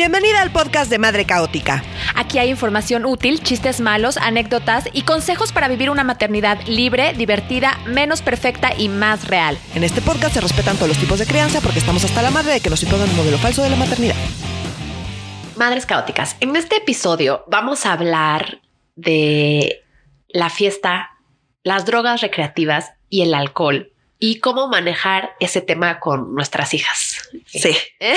Bienvenida al podcast de Madre Caótica. Aquí hay información útil, chistes malos, anécdotas y consejos para vivir una maternidad libre, divertida, menos perfecta y más real. En este podcast se respetan todos los tipos de crianza porque estamos hasta la madre de que nos impongan un modelo falso de la maternidad. Madres caóticas, en este episodio vamos a hablar de la fiesta, las drogas recreativas y el alcohol y cómo manejar ese tema con nuestras hijas. Sí.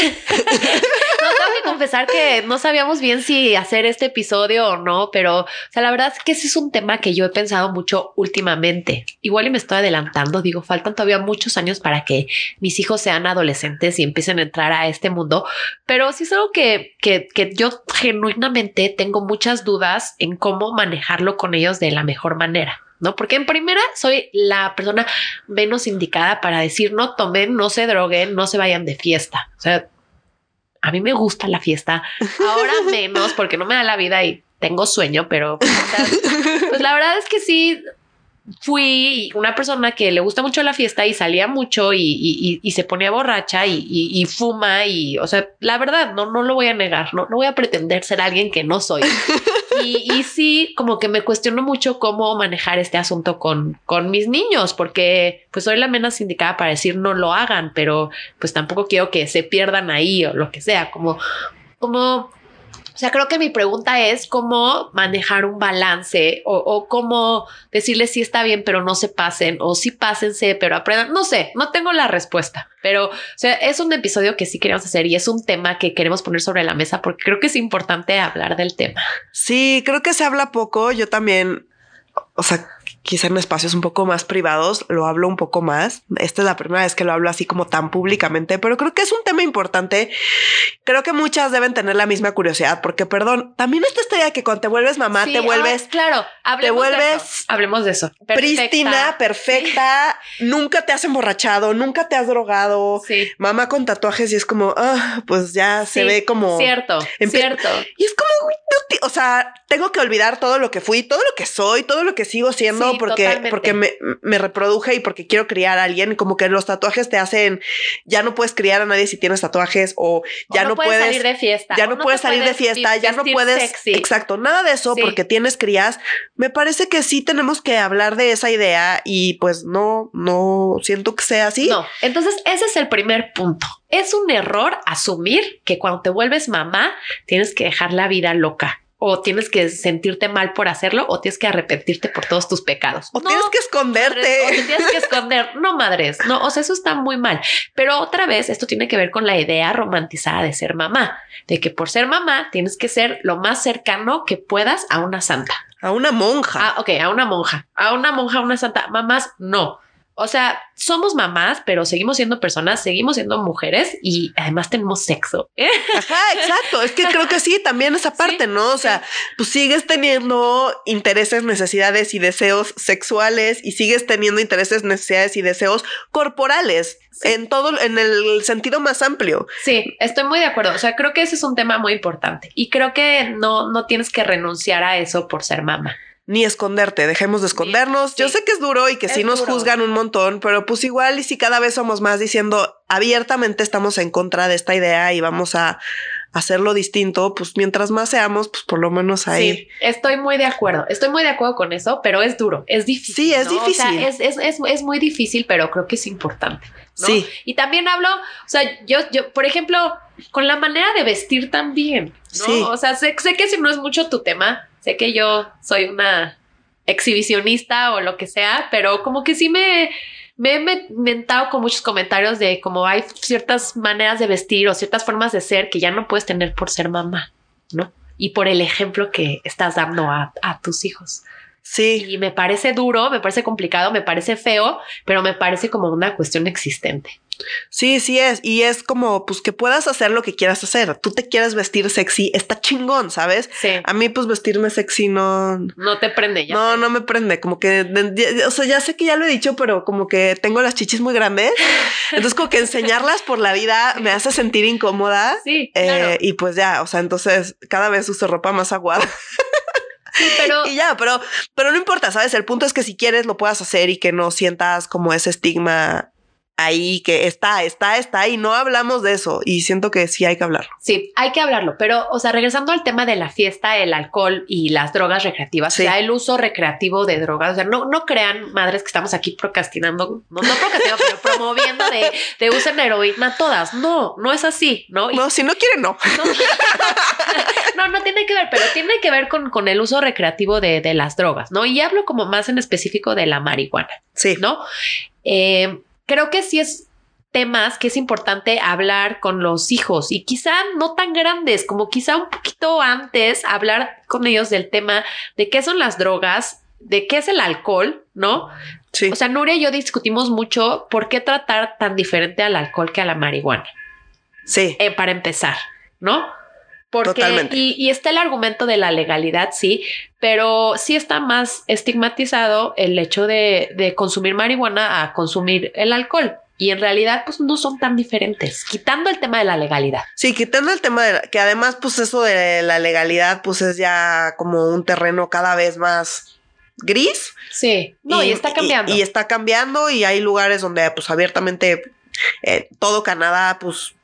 No, confesar que no sabíamos bien si hacer este episodio o no, pero o sea, la verdad es que ese es un tema que yo he pensado mucho últimamente. Igual y me estoy adelantando, digo, faltan todavía muchos años para que mis hijos sean adolescentes y empiecen a entrar a este mundo, pero sí es algo que, que, que yo genuinamente tengo muchas dudas en cómo manejarlo con ellos de la mejor manera. ¿no? Porque en primera soy la persona menos indicada para decir no tomen, no se droguen, no se vayan de fiesta. O sea, a mí me gusta la fiesta, ahora menos porque no me da la vida y tengo sueño, pero sea, pues la verdad es que sí fui una persona que le gusta mucho la fiesta y salía mucho y, y, y se ponía borracha y, y, fuma y, o sea, la verdad, no, no lo voy a negar, no, no voy a pretender ser alguien que no soy. Y, sí, como que me cuestiono mucho cómo manejar este asunto con, con mis niños, porque pues soy la menos indicada para decir no lo hagan, pero pues tampoco quiero que se pierdan ahí o lo que sea, como, como o sea, creo que mi pregunta es cómo manejar un balance o, cómo decirles si está bien, pero no se pasen o si pásense, pero aprendan. No sé, no tengo la respuesta, pero o sea, es un episodio que sí queremos hacer y es un tema que queremos poner sobre la mesa porque creo que es importante hablar del tema. Sí, creo que se habla poco. Yo también, o sea, quizá en espacios un poco más privados lo hablo un poco más. Esta es la primera vez que lo hablo así como tan públicamente, pero creo que es un tema importante. Creo que muchas deben tener la misma curiosidad, porque perdón, también esta historia de que cuando te vuelves mamá, Sí, te vuelves, ah, claro, hablemos te vuelves de eso. Hablemos de eso. Perfecta. prístina, perfecta, nunca te has emborrachado, nunca te has drogado. Sí. Mamá con tatuajes y es como, ah, pues ya se ve como Cierto, cierto. Y es como, o sea, tengo que olvidar todo lo que fui, todo lo que soy, todo lo que sigo siendo Porque, totalmente. porque me, me reproduje y porque quiero criar a alguien. Como que los tatuajes te hacen, ya no puedes criar a nadie si tienes tatuajes o O ya no, puedes, salir de fiesta. ya no, puedes salir de fiesta, ya no puedes, sexy. exacto, nada de eso Sí. porque tienes crías. Me parece que sí tenemos que hablar de esa idea y pues no, no siento que sea así. No, entonces ese es el primer punto. Es un error asumir que cuando te vuelves mamá tienes que dejar la vida loca o tienes que sentirte mal por hacerlo o tienes que arrepentirte por todos tus pecados. O No, tienes que madres, esconderte. o te tienes que esconder. No, madres. No, o sea, eso está muy mal. Pero otra vez, esto tiene que ver con la idea romantizada de ser mamá, de que por ser mamá tienes que ser lo más cercano que puedas a una santa. A una monja. Ah, ok, a una monja. A una monja, a una santa. Mamás, no. O sea, somos mamás, pero seguimos siendo personas, seguimos siendo mujeres y además tenemos sexo. ¿eh? Ajá, exacto. Es que creo que sí, también esa parte, ¿no? O sea, pues sigues teniendo intereses, necesidades y deseos sexuales y sigues teniendo intereses, necesidades y deseos corporales en todo, en el sentido más amplio. Sí, estoy muy de acuerdo. O sea, creo que ese es un tema muy importante y creo que no, no tienes que renunciar a eso por ser mamá. Ni esconderte, dejemos de escondernos. Yo sí. sé que es duro y que sí Es nos duro. juzgan un montón, pero pues igual y si cada vez somos más diciendo abiertamente estamos en contra de esta idea y vamos a hacerlo distinto, pues mientras más seamos, pues por lo menos ahí. Sí, estoy muy de acuerdo. Estoy muy de acuerdo con eso, pero es duro, es difícil. Sí, es ¿no? O sea, difícil. es, es, es, es muy difícil, pero creo que es importante. ¿no? Sí. Y también hablo, o sea, yo, yo, por ejemplo, con la manera de vestir también, ¿no? Sí. O sea, sé, sé que si no es mucho tu tema, sé que yo soy una exhibicionista o lo que sea, pero como que sí me, me he inventado con muchos comentarios de cómo hay ciertas maneras de vestir o ciertas formas de ser que ya no puedes tener por ser mamá, ¿no? Y por el ejemplo que estás dando a, a tus hijos. Sí. Y me parece duro, me parece complicado, me parece feo, pero me parece como una cuestión existente. Sí, sí es. Y es como, pues que puedas hacer lo que quieras hacer. Tú te quieres vestir sexy, está chingón, ¿sabes? Sí. A mí, pues vestirme sexy no. No te prende ya. No, no me prende. Como que, o sea, ya sé que ya lo he dicho, pero como que tengo las chichis muy grandes. Entonces, como que enseñarlas por la vida me hace sentir incómoda. Sí, Eh, claro. y pues ya, o sea, entonces cada vez uso ropa más aguada. Pero y ya, pero, pero no importa, ¿sabes? El punto es que si quieres lo puedas hacer y que no sientas como ese estigma ahí, que está, está, está, y no hablamos de eso. Y siento que sí hay que hablarlo. Sí, hay que hablarlo. Pero, o sea, regresando al tema de la fiesta, el alcohol y las drogas recreativas, Sí. o sea, el uso recreativo de drogas, o sea, no, no crean, madres, que estamos aquí procrastinando, no, no procrastinando, pero promoviendo de, de usen heroína todas. No, no es así, ¿no? Y No, si no quieren, no. no, no tiene que ver, pero tiene que ver con, con el uso recreativo de, de las drogas, ¿no? Y hablo como más en específico de la marihuana, Sí. ¿no? Eh, creo que sí es temas que es importante hablar con los hijos y quizá no tan grandes, como quizá un poquito antes hablar con ellos del tema de qué son las drogas, de qué es el alcohol, ¿no? Sí. O sea, Nuria y yo discutimos mucho por qué tratar tan diferente al alcohol que a la marihuana sí. eh, para empezar, ¿no? Porque, Totalmente. Y, y está el argumento de la legalidad, sí, pero sí está más estigmatizado el hecho de, de consumir marihuana a consumir el alcohol. Y en realidad, pues no son tan diferentes, quitando el tema de la legalidad. Sí, quitando el tema de la- que además, pues eso de la legalidad, pues es ya como un terreno cada vez más gris. Sí, no, y, está cambiando. Y, está cambiando y hay lugares donde pues abiertamente eh, todo Canadá, pues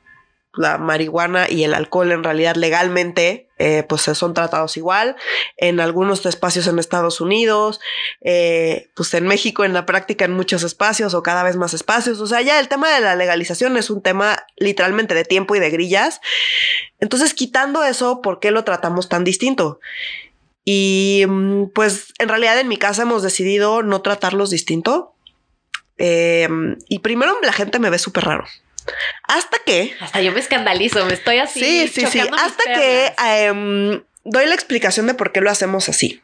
la marihuana y el alcohol en realidad legalmente eh, pues son tratados igual en algunos espacios en Estados Unidos eh, pues en México en la práctica en muchos espacios o cada vez más espacios o sea ya el tema de la legalización es un tema literalmente de tiempo y de grillas entonces quitando eso ¿por qué lo tratamos tan distinto? Y mm, pues en realidad en mi casa hemos decidido no tratarlos distinto. Eh, y primero la gente me ve súper raro. Hasta que, Hasta yo me escandalizo, me estoy así. sí, sí, sí, hasta que em, doy la explicación de por qué lo hacemos así.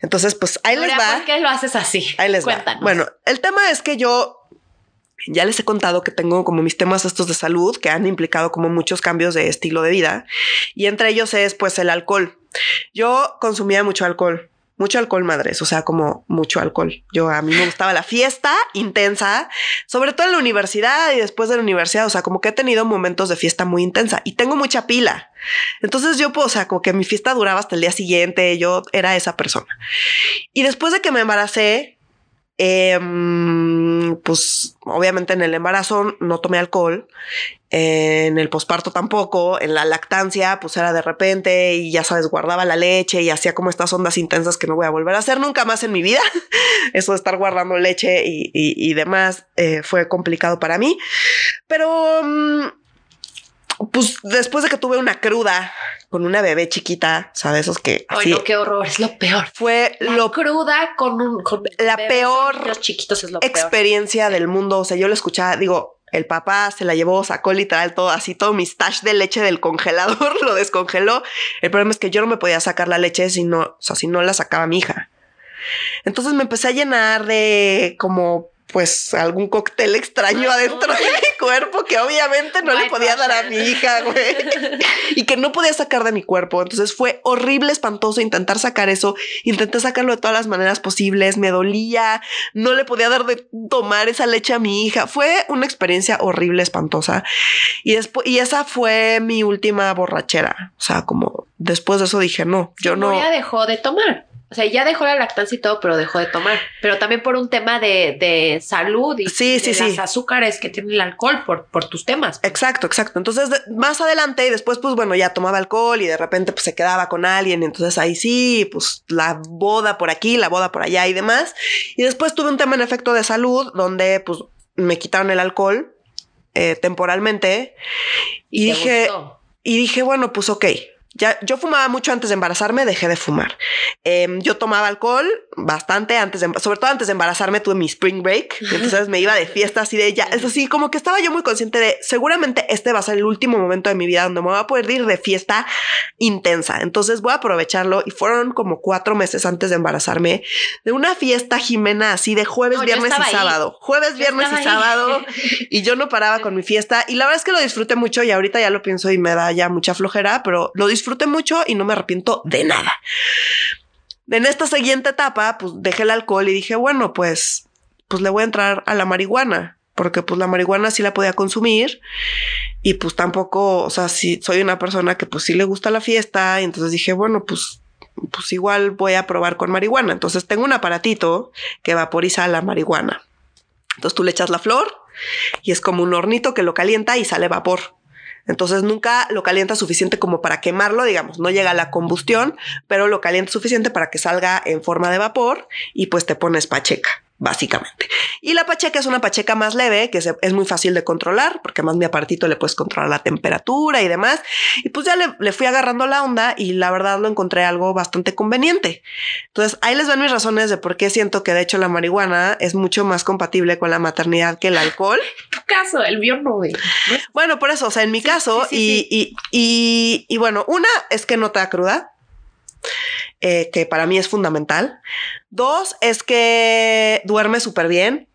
Entonces, pues ahí les va. ¿Por qué lo haces así? Ahí les Cuéntanos. va. Bueno, el tema es que yo ya les he contado que tengo como mis temas estos de salud que han implicado como muchos cambios de estilo de vida y entre ellos es pues el alcohol. Yo consumía mucho alcohol. Mucho alcohol, madres, o sea, como mucho alcohol. Yo a mí me gustaba la fiesta intensa, sobre todo en la universidad y después de la universidad, o sea, como que he tenido momentos de fiesta muy intensa y tengo mucha pila. Entonces yo, pues, o sea, como que mi fiesta duraba hasta el día siguiente, yo era esa persona. Y después de que me embaracé, em, pues obviamente en el embarazo no tomé alcohol, en el posparto tampoco, en la lactancia pues era de repente y ya sabes, guardaba la leche y hacía como estas ondas intensas que no voy a volver a hacer nunca más en mi vida. Eso de estar guardando leche y, y- demás eh, fue complicado para mí. Pero mm, pues después de que tuve una cruda con una bebé chiquita, sabes, esos que Ay, no, qué horror, es lo peor. fue La lo cruda con un con La peor Los chiquitos es lo peor. experiencia del mundo. O sea, yo lo escuchaba, digo, el papá se la llevó, sacó literal todo así, todo mi stash de leche del congelador, lo descongeló. El problema es que yo no me podía sacar la leche si no, o sea, si no la sacaba mi hija. Entonces me empecé a llenar de como pues algún cóctel extraño adentro de mi cuerpo que obviamente no le podía dar a mi hija, güey. y que no podía sacar de mi cuerpo. Entonces fue horrible, espantoso intentar sacar eso. Intenté sacarlo de todas las maneras posibles. Me dolía, no le podía dar de tomar esa leche a mi hija. Fue una experiencia horrible, espantosa. Y después, y esa fue mi última borrachera. O sea, como después de eso dije, no, yo no. Nuria dejó de tomar. O sea, ya dejó la lactancia y todo, pero dejó de tomar. Pero también por un tema de, de salud y Sí, de sí, las sí. azúcares que tiene el alcohol por, por tus temas. Exacto, exacto. Entonces, más adelante y después, pues bueno, ya tomaba alcohol y de repente pues se quedaba con alguien. Entonces ahí sí, pues la boda por aquí, la boda por allá y demás. Y después tuve un tema en efecto de salud donde pues me quitaron el alcohol eh, temporalmente y, dije, gustó. y dije, bueno, pues ok. Ya, yo fumaba mucho antes de embarazarme, dejé de fumar. Em, yo tomaba alcohol bastante antes de, sobre todo antes de embarazarme, tuve mi spring break. entonces me iba de fiesta así de ya. Es así, como que estaba yo muy consciente de seguramente este va a ser el último momento de mi vida donde me voy a poder ir de fiesta intensa. Entonces voy a aprovecharlo. Y fueron como cuatro meses antes de embarazarme de una fiesta Jimena así de jueves, No, viernes y ahí. sábado. Jueves, Yo viernes y ahí. sábado. Y yo no paraba con mi fiesta y la verdad es que lo disfruté mucho y ahorita ya lo pienso y me da ya mucha flojera, pero lo disfruté mucho y no me arrepiento de nada. En esta siguiente etapa, pues dejé el alcohol y dije, bueno, pues, pues le voy a entrar a la marihuana, porque pues la marihuana sí la podía consumir y pues tampoco, o sea, sí soy una persona que pues sí le gusta la fiesta y entonces dije, bueno, pues pues igual voy a probar con marihuana. Entonces tengo un aparatito que vaporiza la marihuana. Entonces tú le echas la flor y es como un hornito que lo calienta y sale vapor. Entonces nunca lo calienta suficiente como para quemarlo, digamos, no llega a la combustión, pero lo calienta suficiente para que salga en forma de vapor y pues te pones pacheca básicamente. Y la pacheca es una pacheca más leve, que es muy fácil de controlar, porque más mi apartito le puedes controlar la temperatura y demás. Y pues ya le, fui agarrando la onda y la verdad lo encontré algo bastante conveniente. Entonces ahí les van mis razones de por qué siento que de hecho la marihuana es mucho más compatible con la maternidad que el alcohol. Caso, el mío no. Bueno, por eso, o sea, en mi caso, y, y, y, y bueno, una es que no te da cruda. Eh, que para mí es fundamental. Dos es que duerme súper bien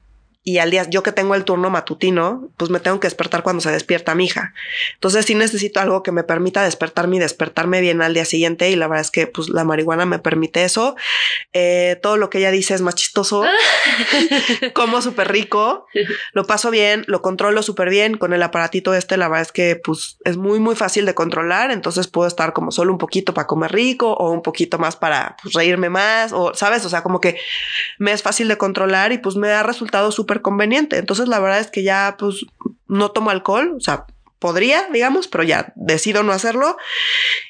y al día, yo que tengo el turno matutino, pues me tengo que despertar cuando se despierta mi hija. Entonces sí necesito algo que me permita despertarme y despertarme bien al día siguiente y la verdad es que pues la marihuana me permite eso. Eh, todo lo que ella dice es más chistoso, como súper rico, lo paso bien, lo controlo súper bien. Con el aparatito este, la verdad es que pues es muy muy fácil de controlar, entonces puedo estar como solo un poquito para comer rico o un poquito más para pues, reírme más o sabes, o sea, como que me es fácil de controlar y pues me ha resultado súper conveniente. Entonces la verdad es que ya pues no tomo alcohol, o sea, podría, digamos, pero ya decido no hacerlo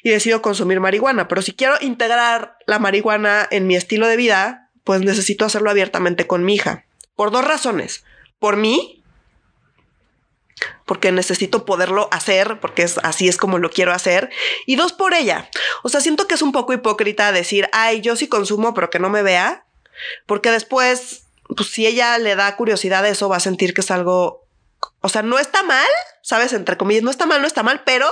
y decido consumir marihuana. Pero si quiero integrar la marihuana en mi estilo de vida, pues necesito hacerlo abiertamente con mi hija. Por dos razones. Por mí, porque necesito poderlo hacer, porque es, así es como lo quiero hacer. Y dos, por ella. O sea, siento que es un poco hipócrita decir, ay, yo sí consumo, pero que no me vea, porque después pues si ella le da curiosidad a eso, va a sentir que es algo, o sea, no está mal, sabes, entre comillas, no está mal, no está mal, pero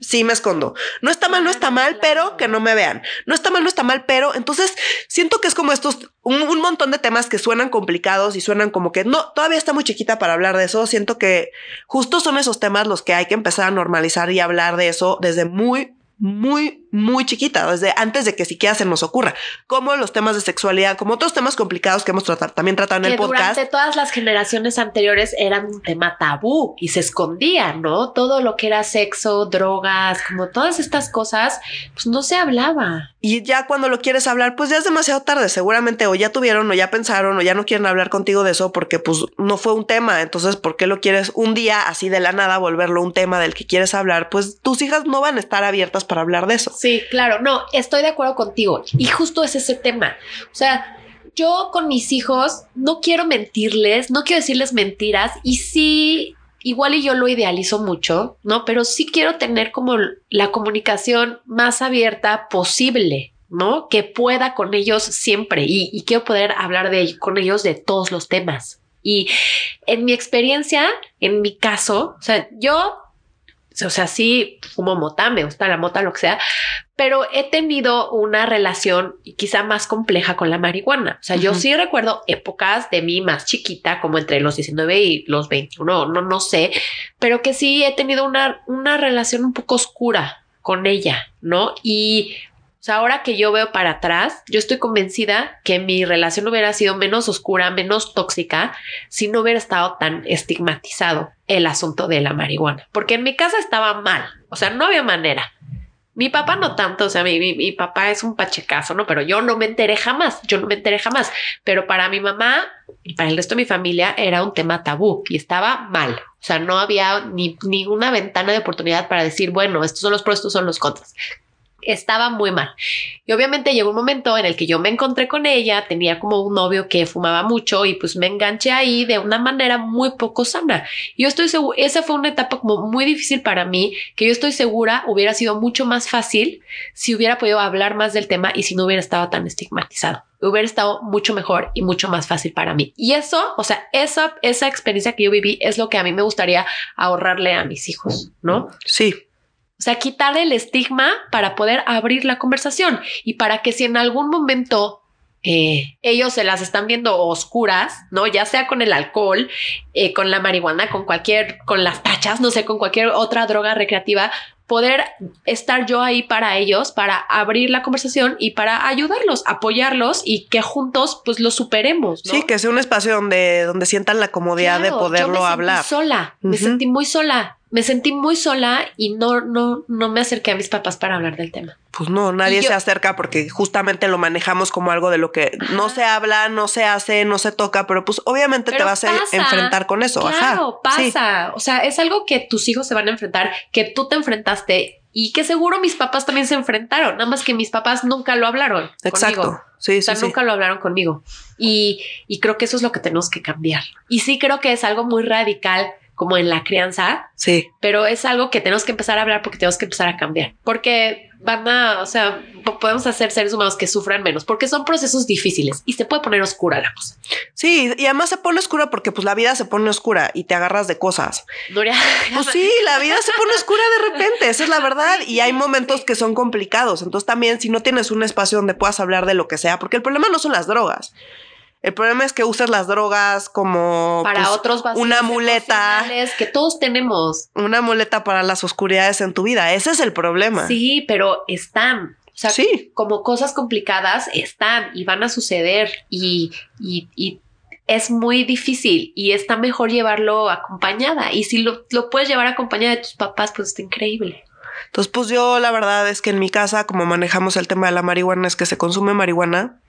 sí me escondo. No está mal, no está mal, pero que no me vean. No está mal, no está mal, pero entonces siento que es como estos, un, un montón de temas que suenan complicados y suenan como que no, todavía está muy chiquita para hablar de eso. Siento que justo son esos temas los que hay que empezar a normalizar y hablar de eso desde muy, muy, muy chiquita, desde antes de que siquiera se nos ocurra, como los temas de sexualidad, como otros temas complicados que hemos tratado, también tratado en el podcast. Durante todas las generaciones anteriores eran un tema tabú y se escondía, ¿no? Todo lo que era sexo, drogas, como todas estas cosas, pues no se hablaba. Y ya cuando lo quieres hablar, pues ya es demasiado tarde, seguramente o ya tuvieron o ya pensaron o ya no quieren hablar contigo de eso porque pues no fue un tema, entonces ¿por qué lo quieres un día así de la nada volverlo un tema del que quieres hablar? Pues tus hijas no van a estar abiertas para hablar de eso. Sí, claro, no, estoy de acuerdo contigo. Y justo es ese tema. O sea, yo con mis hijos no quiero mentirles, no quiero decirles mentiras y sí, igual y yo lo idealizo mucho, ¿no? Pero sí quiero tener como la comunicación más abierta posible. ¿no? Que pueda con ellos siempre y, quiero poder hablar de, con ellos de todos los temas. Y en mi experiencia, en mi caso, o sea, yo o sea, sí fumo mota, me gusta la mota, lo que sea, pero he tenido una relación quizá más compleja con la marihuana. O sea, yo sí recuerdo épocas de mí más chiquita, como entre los 19 y los 21, no, no sé, pero que sí he tenido una, una relación un poco oscura con ella, ¿no? Y o sea, ahora que yo veo para atrás, yo estoy convencida que mi relación hubiera sido menos oscura, menos tóxica, si no hubiera estado tan estigmatizado el asunto de la marihuana. Porque en mi casa estaba mal, o sea, no había manera. Mi papá no tanto, o sea, mi, mi, papá es un pachecazo, ¿no? Pero yo no me enteré jamás, yo no me enteré jamás. Pero para mi mamá y para el resto de mi familia era un tema tabú y estaba mal. O sea, no había ni, ni una ventana de oportunidad para decir, bueno, estos son los pros, estos son los contras estaba muy mal. Y obviamente llegó un momento en el que yo me encontré con ella, tenía como un novio que fumaba mucho y pues me enganché ahí de una manera muy poco sana. Yo estoy segura, esa fue una etapa como muy difícil para mí, que yo estoy segura hubiera sido mucho más fácil si hubiera podido hablar más del tema y si no hubiera estado tan estigmatizado. Hubiera estado mucho mejor y mucho más fácil para mí. Y eso, o sea, esa, esa experiencia que yo viví es lo que a mí me gustaría ahorrarle a mis hijos, ¿no? Sí, o sea, quitar el estigma para poder abrir la conversación y para que si en algún momento eh, ellos se las están viendo oscuras, ¿no? Ya sea con el alcohol, eh, con la marihuana, con cualquier, con las tachas, no sé, con cualquier otra droga recreativa, poder estar yo ahí para ellos, para abrir la conversación y para ayudarlos, apoyarlos y que juntos pues lo superemos. Sí, que sea un espacio donde, donde sientan la comodidad de poderlo yo me hablar. Sentí sola, me sentí muy sola me sentí muy sola y no, no, no me acerqué a mis papás para hablar del tema. Pues no, nadie se acerca porque justamente lo manejamos como algo de lo que no se habla, no se hace, no se toca, pero pues obviamente te vas a enfrentar con eso. Claro, pasa. O sea, es algo que tus hijos se van a enfrentar, que tú te enfrentaste y que seguro mis papás también se enfrentaron, nada más que mis papás nunca lo hablaron. Exacto. Sí, o sea, nunca lo hablaron conmigo. Y, y creo que eso es lo que tenemos que cambiar. Y sí creo que es algo muy radical como en la crianza. Sí. Pero es algo que tenemos que empezar a hablar porque tenemos que empezar a cambiar. Porque van a, o sea, podemos hacer seres humanos que sufran menos porque son procesos difíciles y se puede poner oscura la cosa. Sí, y además se pone oscura porque pues la vida se pone oscura y te agarras de cosas. Nuria. Pues sí, la vida se pone oscura de repente, esa es la verdad. y hay momentos que son complicados. Entonces también si no tienes un espacio donde puedas hablar de lo que sea, porque el problema no son las drogas. El problema es que usas las drogas como para pues, otros una muleta que todos tenemos. Una muleta para las oscuridades en tu vida. Ese es el problema. Sí, pero están. O sea, sí. como cosas complicadas están y van a suceder y, y, y es muy difícil y está mejor llevarlo acompañada. Y si lo, lo puedes llevar acompañada de tus papás, pues está increíble. Entonces, pues yo la verdad es que en mi casa, como manejamos el tema de la marihuana, es que se consume marihuana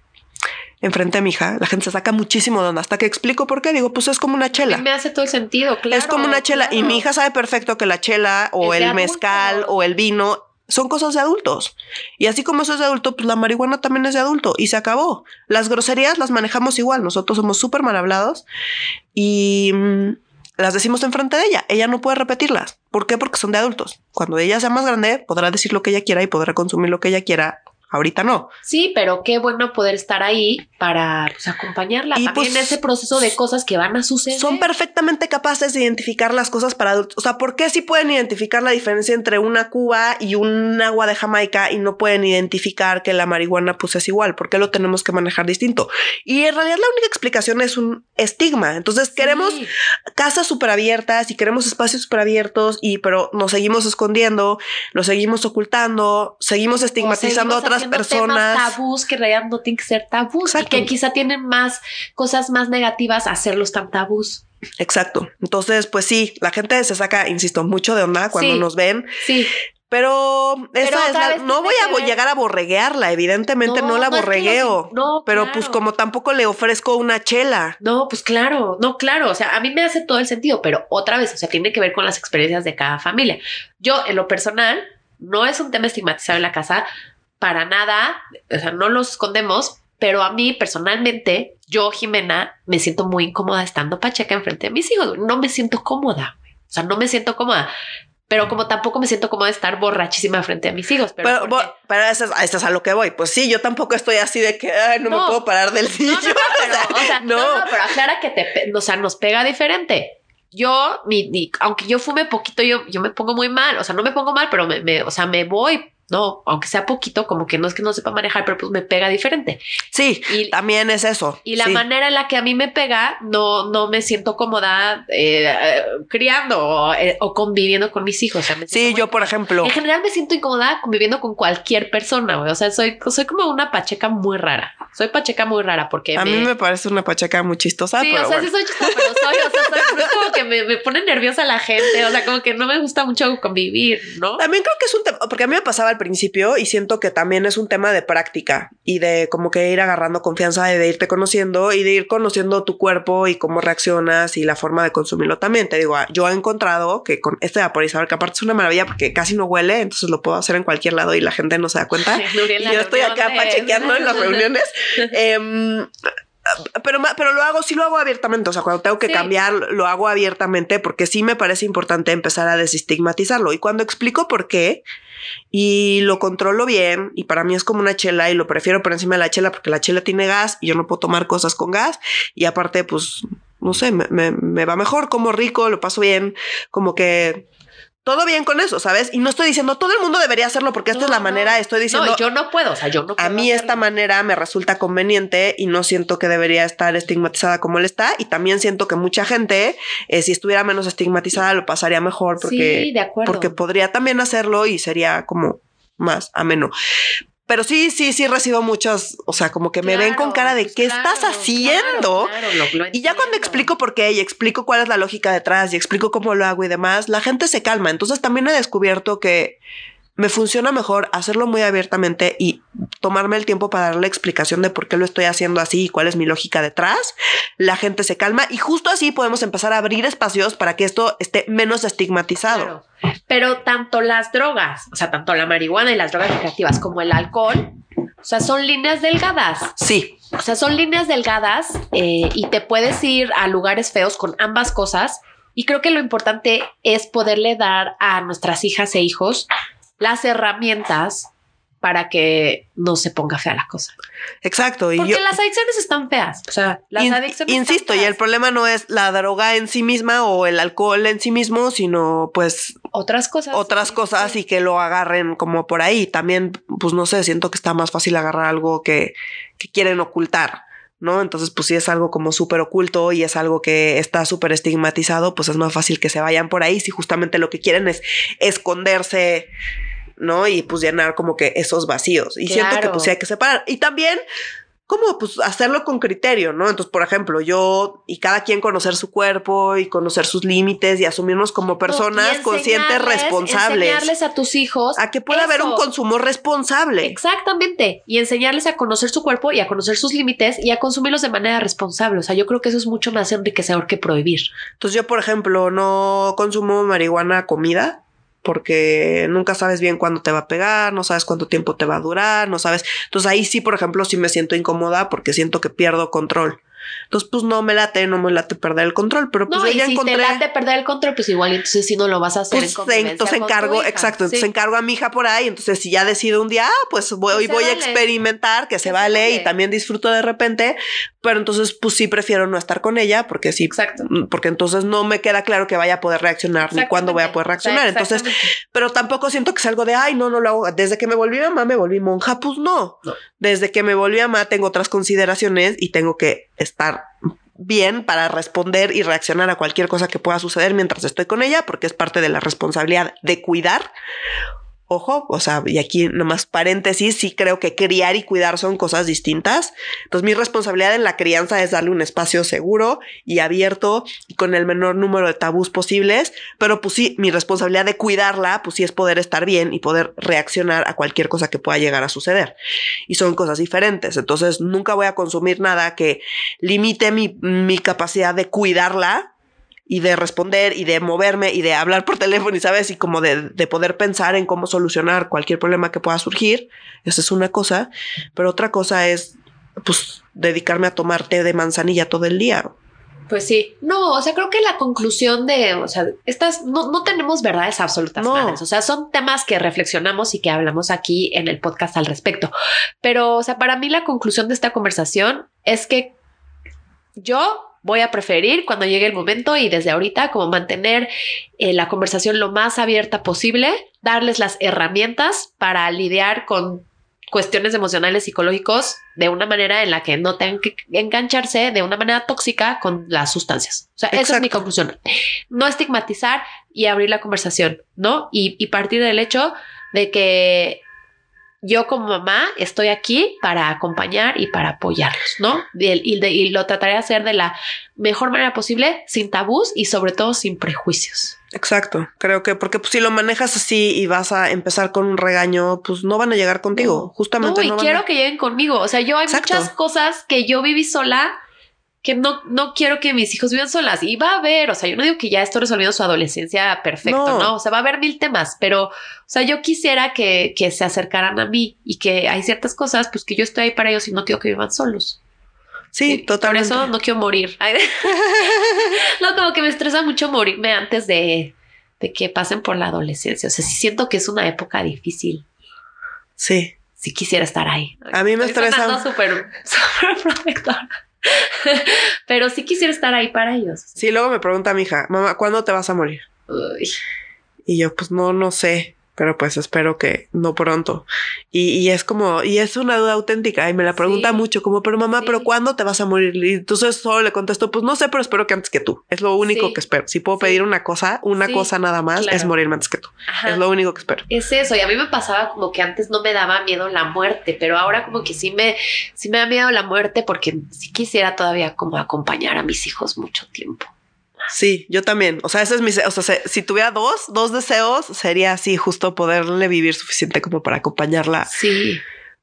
enfrente a mi hija, la gente se saca muchísimo de onda. Hasta que explico por qué, digo, pues es como una chela. Me hace todo el sentido, claro. Es como una chela. Y mi hija sabe perfecto que la chela o el mezcal o el vino son cosas de adultos. Y así como eso es de adulto, pues la marihuana también es de adulto y se acabó. Las groserías las manejamos igual. Nosotros somos súper mal hablados y mm, las decimos enfrente de ella. Ella no puede repetirlas. ¿Por qué? Porque son de adultos. Cuando ella sea más grande, podrá decir lo que ella quiera y podrá consumir lo que ella quiera Ahorita no. Sí, pero qué bueno poder estar ahí para pues, acompañarla y también en pues, ese proceso de cosas que van a suceder. Son perfectamente capaces de identificar las cosas para adultos. O sea, ¿por qué sí pueden identificar la diferencia entre una cuba y un agua de Jamaica y no pueden identificar que la marihuana pues es igual? ¿Por qué lo tenemos que manejar distinto? Y en realidad la única explicación es un estigma. Entonces queremos casas súper abiertas y queremos espacios súper abiertos y pero nos seguimos escondiendo, nos seguimos ocultando, seguimos estigmatizando otras personas. tabús que en realidad no tienen que ser tabús y que quizá tienen más cosas más negativas a hacerlos tan tabús. Exacto. Entonces, pues sí, la gente se saca, insisto, mucho de onda cuando nos ven. Sí. Pero, esa es no voy a llegar a borreguearla, evidentemente no, la borregueo. No, pero pues como tampoco le ofrezco una chela. No, pues claro, no, claro. O sea, a mí me hace todo el sentido, pero otra vez, o sea, tiene que ver con las experiencias de cada familia. Yo, en lo personal, no es un tema estigmatizado en la casa para nada, o sea, no los escondemos, pero a mí personalmente, yo, Jimena, me siento muy incómoda estando pacheca enfrente de mis hijos. No me siento cómoda. O sea, no me siento cómoda. Pero como tampoco me siento cómoda estar borrachísima frente a mis hijos. Pero, pero, eso, es, a lo que voy. Pues sí, yo tampoco estoy así de que no, me puedo parar del sillón. No, pero, o sea, no. pero aclara que te, o sea, nos pega diferente yo, mi, aunque yo fume poquito, yo, yo me pongo muy mal. O sea, no me pongo mal, pero me, me, o sea, me voy no, aunque sea poquito, como que no es que no sepa manejar, pero pues me pega diferente. Sí, y también es eso. Y la manera en la que a mí me pega, no, no me siento cómoda eh, criando eh, o, conviviendo con mis hijos. sí, yo, por ejemplo. En general me siento incómoda conviviendo con cualquier persona. O sea, soy, soy como una pacheca muy rara. Soy pacheca muy rara porque. A mí me parece una pacheca muy chistosa. Sí, o sea, sí soy chistosa, pero soy, o sea, soy, como que me, me pone nerviosa la gente. O sea, como que no me gusta mucho convivir, ¿no? También creo que es un tema, porque a mí me pasaba el principio y siento que también es un tema de práctica y de como que ir agarrando confianza y de irte conociendo y de ir conociendo tu cuerpo y cómo reaccionas y la forma de consumirlo también. Te digo, ah, yo he encontrado que con este vaporizador, que aparte es una maravilla porque casi no huele, entonces lo puedo hacer en cualquier lado y la gente no se da cuenta. y yo estoy acá pachequeando en las reuniones. Em, pero, pero lo hago, sí lo hago abiertamente. O sea, cuando tengo que cambiar, lo hago abiertamente porque sí me parece importante empezar a desestigmatizarlo. Y cuando explico por qué, y lo controlo bien y para mí es como una chela y lo prefiero por encima de la chela porque la chela tiene gas y yo no puedo tomar cosas con gas y aparte pues no sé, me, va mejor, como rico, lo paso bien, como que todo bien con eso, ¿sabes? Y no estoy diciendo todo el mundo debería hacerlo porque esta es la manera, estoy diciendo. No, yo no puedo, o sea, yo no puedo. A mí esta manera me resulta conveniente y no siento que debería estar estigmatizada como él está. Y también siento que mucha gente, eh, si estuviera menos estigmatizada, lo pasaría mejor porque, sí, de acuerdo. porque podría también hacerlo y sería como más ameno. Pero sí, sí, sí recibo muchas, o sea, como que me ven con cara de pues qué claro, estás haciendo. claro, claro, lo- lo Y ya cuando explico por qué y explico cuál es la lógica detrás y explico cómo lo hago y demás, la gente se calma. Entonces también he descubierto que me funciona mejor hacerlo muy abiertamente y tomarme el tiempo para darle explicación de por qué lo estoy haciendo así y cuál es mi lógica detrás. La gente se calma y justo así podemos empezar a abrir espacios para que esto esté menos estigmatizado. Claro. Pero tanto las drogas, o sea, tanto la marihuana y las drogas recreativas como el alcohol, o sea, son líneas delgadas. Sí, O sea, son líneas delgadas eh, y te puedes ir a lugares feos con ambas cosas. Y creo que lo importante es poderle dar a nuestras hijas e hijos las herramientas para que no se ponga fea la cosa. exacto. Y Porque yo, las adicciones están feas. O sea, las In- adicciones. insisto, están y el problema no es la droga en sí misma o el alcohol en sí mismo, sino pues Otras cosas. otras sí, cosas sí. y que lo agarren como por ahí. También, pues no sé, siento que está más fácil agarrar algo que, que quieren ocultar. ¿No? Entonces, pues si es algo como súper oculto y es algo que está súper estigmatizado, pues es más fácil que se vayan por ahí si justamente lo que quieren es esconderse, ¿no? Y pues llenar como que esos vacíos. Y siento que pues sí hay que separar. Y también como pues hacerlo con criterio, ¿no? Entonces, por ejemplo, yo y cada quien conocer su cuerpo y conocer sus límites y asumirnos como personas conscientes, responsables. Enseñarles a tus hijos. A que pueda haber un consumo responsable. Exactamente. Y enseñarles a conocer su cuerpo y a conocer sus límites y a consumirlos de manera responsable. O sea, yo creo que eso es mucho más enriquecedor que prohibir. Entonces, yo, por ejemplo, no consumo marihuana comida porque nunca sabes bien cuándo te va a pegar, no sabes cuánto tiempo te va a durar, no sabes. Entonces ahí sí, por ejemplo, sí me siento incómoda porque siento que pierdo control. Entonces, pues no me late, no me late perder el control, pero pues No, yo y ya si encontré. te late perder el control, pues igual entonces si no lo vas a hacer Pues en entonces con tu encargo, hija. exacto, entonces Sí. encargo a mi hija por ahí, entonces si ya decido un día, ah, pues voy, se voy a experimentar, que se se vale, vale. y también disfruto de repente, pero entonces pues sí prefiero no estar con ella porque sí, Exacto. porque entonces no me queda claro que vaya a poder reaccionar ni cuándo voy a poder reaccionar, entonces, pero tampoco siento que es algo de, ay, no, no lo hago, desde que me volví mamá me volví monja, pues no, No. desde que me volví mamá tengo otras consideraciones y tengo que estar bien para responder y reaccionar a cualquier cosa que pueda suceder mientras estoy con ella, porque es parte de la responsabilidad de cuidar. Ojo, o sea, y aquí nomás paréntesis, sí creo que criar y cuidar son cosas distintas. Entonces mi responsabilidad en la crianza es darle un espacio seguro y abierto y con el menor número de tabús posibles, pero pues sí, mi responsabilidad de cuidarla, pues sí es poder estar bien y poder reaccionar a cualquier cosa que pueda llegar a suceder. Y son cosas diferentes. Entonces nunca voy a consumir nada que limite mi, mi capacidad de cuidarla y de responder y de moverme y de hablar por teléfono y sabes y como de, de poder pensar en cómo solucionar cualquier problema que pueda surgir. Esa es una cosa, pero otra cosa es pues dedicarme a tomar té de manzanilla todo el día. Pues sí. No, o sea, creo que la conclusión de, o sea, estas no, no tenemos verdades absolutas, No. O sea, son temas que reflexionamos y que hablamos aquí en el podcast al respecto. Pero, o sea, para mí la conclusión de esta conversación es que yo voy a preferir cuando llegue el momento y desde ahorita como mantener eh, la conversación lo más abierta posible, darles las herramientas para lidiar con cuestiones emocionales psicológicos de una manera en la que no tengan que engancharse de una manera tóxica con las sustancias. O sea, esa es mi conclusión. No estigmatizar y abrir la conversación, ¿no? Y, y partir del hecho de que yo como mamá estoy aquí para acompañar y para apoyarlos, ¿no? Y, el- y de- y lo trataré de hacer de la mejor manera posible, sin tabús y sobre todo sin prejuicios. Exacto. Creo que porque pues, si lo manejas así y vas a empezar con un regaño, pues no van a llegar contigo. No. Justamente No, y no van quiero a- que lleguen conmigo. O sea, yo hay Exacto. muchas cosas que yo viví sola que no, no quiero que mis hijos vivan solas. Y va a haber, o sea, yo no digo que ya estoy resolviendo su adolescencia perfecto, No. ¿no? O sea, va a haber mil temas, pero, o sea, yo quisiera que, que se acercaran a mí y que hay ciertas cosas, pues que yo estoy ahí para ellos y no quiero que vivan solos. Sí, Y totalmente. Por eso no quiero morir. No, como que me estresa mucho morirme antes de, de que pasen por la adolescencia. O sea, sí siento que es una época difícil. Sí. Sí quisiera estar ahí. A mí me Estoy estresa- súper, súper protectora. Pero sí quisiera estar ahí para ellos. Sí, luego me pregunta mi hija, mamá, ¿cuándo te vas a morir? Uy, Y yo, pues no, no sé. Pero pues espero que no pronto. Y, y, es como, y es una duda auténtica y me la pregunta Sí. mucho, como, pero mamá, Sí. pero ¿cuándo te vas a morir? Y entonces solo le contesto, pues no sé, pero espero que antes que tú. Es lo único Sí. que espero. Si puedo pedir una cosa, una cosa nada más, claro. es morirme antes que tú. Ajá. Es lo único que espero. Es eso, y a mí me pasaba como que antes no me daba miedo la muerte, pero ahora como que sí me, sí me da miedo la muerte porque sí quisiera todavía como acompañar a mis hijos mucho tiempo. Sí, yo también. O sea, ese es mi, o sea, se- si tuviera dos, dos deseos, sería así, justo poderle vivir suficiente como para acompañarla Sí,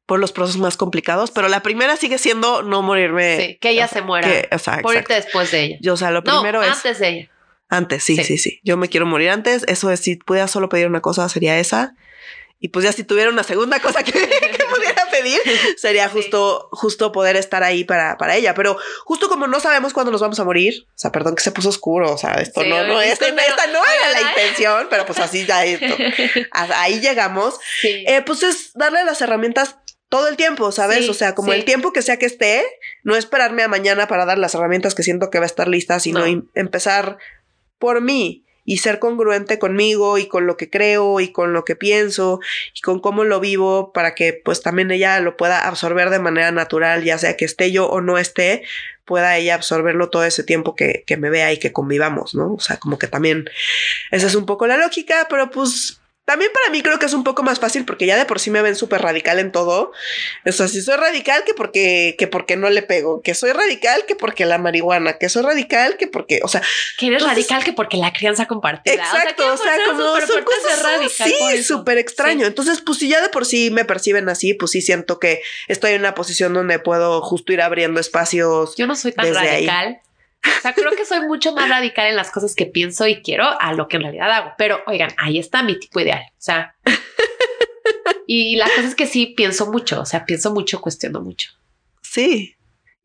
por los procesos más complicados. Pero la primera sigue siendo no morirme. sí, que ella se muera. que- o sea, por exacto. irte después de ella. Yo, o sea, lo No, primero es antes de ella. antes. Sí, Sí. sí, sí, Yo me quiero morir antes. Eso es, si pudiera solo pedir una cosa, sería esa. Y pues ya si tuviera una segunda cosa que, que pudiera pedir, sería Sí. justo, justo poder estar ahí para, para ella. Pero justo como no sabemos cuándo nos vamos a morir, o sea, perdón que se puso oscuro, o sea, esto Sí, no, no, esto no- esta no era la intención, pero pues así ya esto. Ahí llegamos. Sí. Eh, pues es darle las herramientas todo el tiempo, ¿sabes? Sí, o sea, como sí. el tiempo que sea que esté, no esperarme a mañana para dar las herramientas que siento que va a estar lista, sino No. em- empezar por mí y ser congruente conmigo y con lo que creo y con lo que pienso y con cómo lo vivo para que pues también ella lo pueda absorber de manera natural, ya sea que esté yo o no esté, pueda ella absorberlo todo ese tiempo que, que me vea y que convivamos, ¿no? O sea, como que también esa es un poco la lógica, pero pues también para mí creo que es un poco más fácil porque ya de por sí me ven súper radical en todo. O sea, si soy radical que porque, que porque no le pego, que soy radical que porque la marihuana, que soy radical que porque, o sea, que eres entonces- radical que porque la crianza compartida. exacto, o sea, quiero como poner son cosas ser radical sí, súper extraño. Sí. Entonces, pues si ya de por sí me perciben así, pues sí siento que estoy en una posición donde puedo justo ir abriendo espacios. Yo no soy tan ahí. O sea, creo que soy mucho más radical en las cosas que pienso y quiero a lo que en realidad hago. Pero oigan, ahí está mi tipo ideal. O sea, y la cosa es que sí pienso mucho. O sea, pienso mucho, cuestiono mucho. Sí.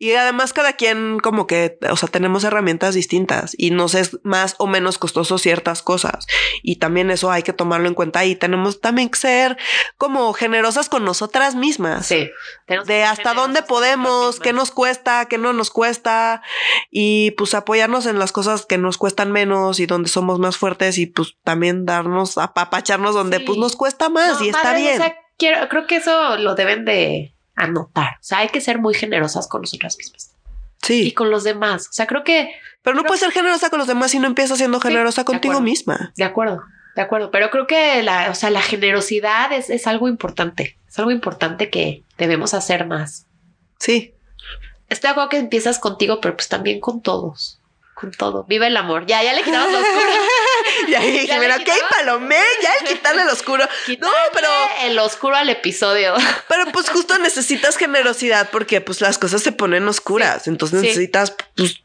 Y además cada quien como que, o sea, tenemos herramientas distintas y nos es más o menos costoso ciertas cosas. Y también eso hay que tomarlo en cuenta y tenemos también que ser como generosas con nosotras mismas. Sí. De hasta dónde podemos, qué nos cuesta, qué no nos cuesta y pues apoyarnos en las cosas que nos cuestan menos y donde somos más fuertes y pues también darnos, apapacharnos donde Sí. pues nos cuesta más No, y está bien. O sea, quiero, creo que eso lo deben de anotar. O sea, hay que ser muy generosas con nosotras mismas y sí, con los demás. O sea, creo que pero no creo- puedes ser generosa con los demás si no empiezas siendo generosa contigo misma. De acuerdo, de acuerdo. Pero creo que la, o sea, la generosidad es, es algo importante. Es algo importante que debemos hacer más. Sí. Estoy de acuerdo que empiezas contigo, pero pues también con todos. Con todo. Vive el amor. Ya, ya le quitamos lo oscuro. Y ahí dije, mira, ok, palomé, ya el quitarle el oscuro. Quitarle pero- el oscuro al episodio. Pero pues justo necesitas generosidad porque pues las cosas se ponen oscuras. Entonces Sí. necesitas pues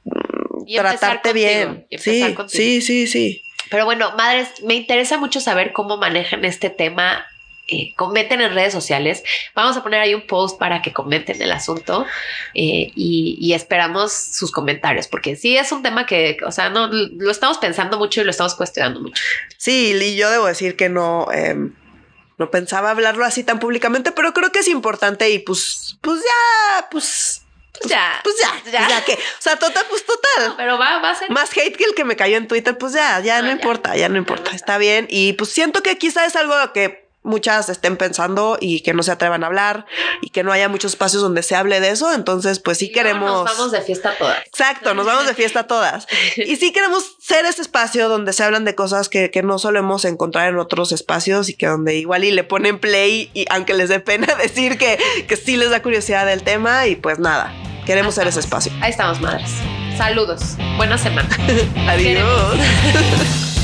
Y tratarte bien. y Sí, sí, sí, sí. Pero bueno, madres, me interesa mucho saber cómo manejan este tema. Eh, comenten en redes sociales. Vamos a poner ahí un post para que comenten el asunto eh, y, y esperamos sus comentarios, porque sí es un tema que, o sea, no lo estamos pensando mucho y lo estamos cuestionando mucho. Sí, y yo debo decir que no, em, no pensaba hablarlo así tan públicamente, pero creo que es importante y pues, pues ya, pues, Pues ya, pues ya, Ya. ya, ya que, o sea, total, pues total. pero va, va a ser. Más hate que el que me cayó en Twitter, pues ya, ya No, no ya. importa, ya no importa, no. está bien. Y pues siento que quizá es algo que muchas estén pensando y que no se atrevan a hablar y que no haya muchos espacios donde se hable de eso. Entonces, pues sí Y queremos. Nos vamos de fiesta todas. Exacto, nos vamos de fiesta todas. Y sí queremos ser ese espacio donde se hablan de cosas que, que no solemos encontrar en otros espacios y que donde igual y le ponen play y aunque les dé pena decir que, que sí les da curiosidad del tema y pues nada, queremos ser ese espacio. Ahí estamos, madres. Saludos. Buena semana. Adiós.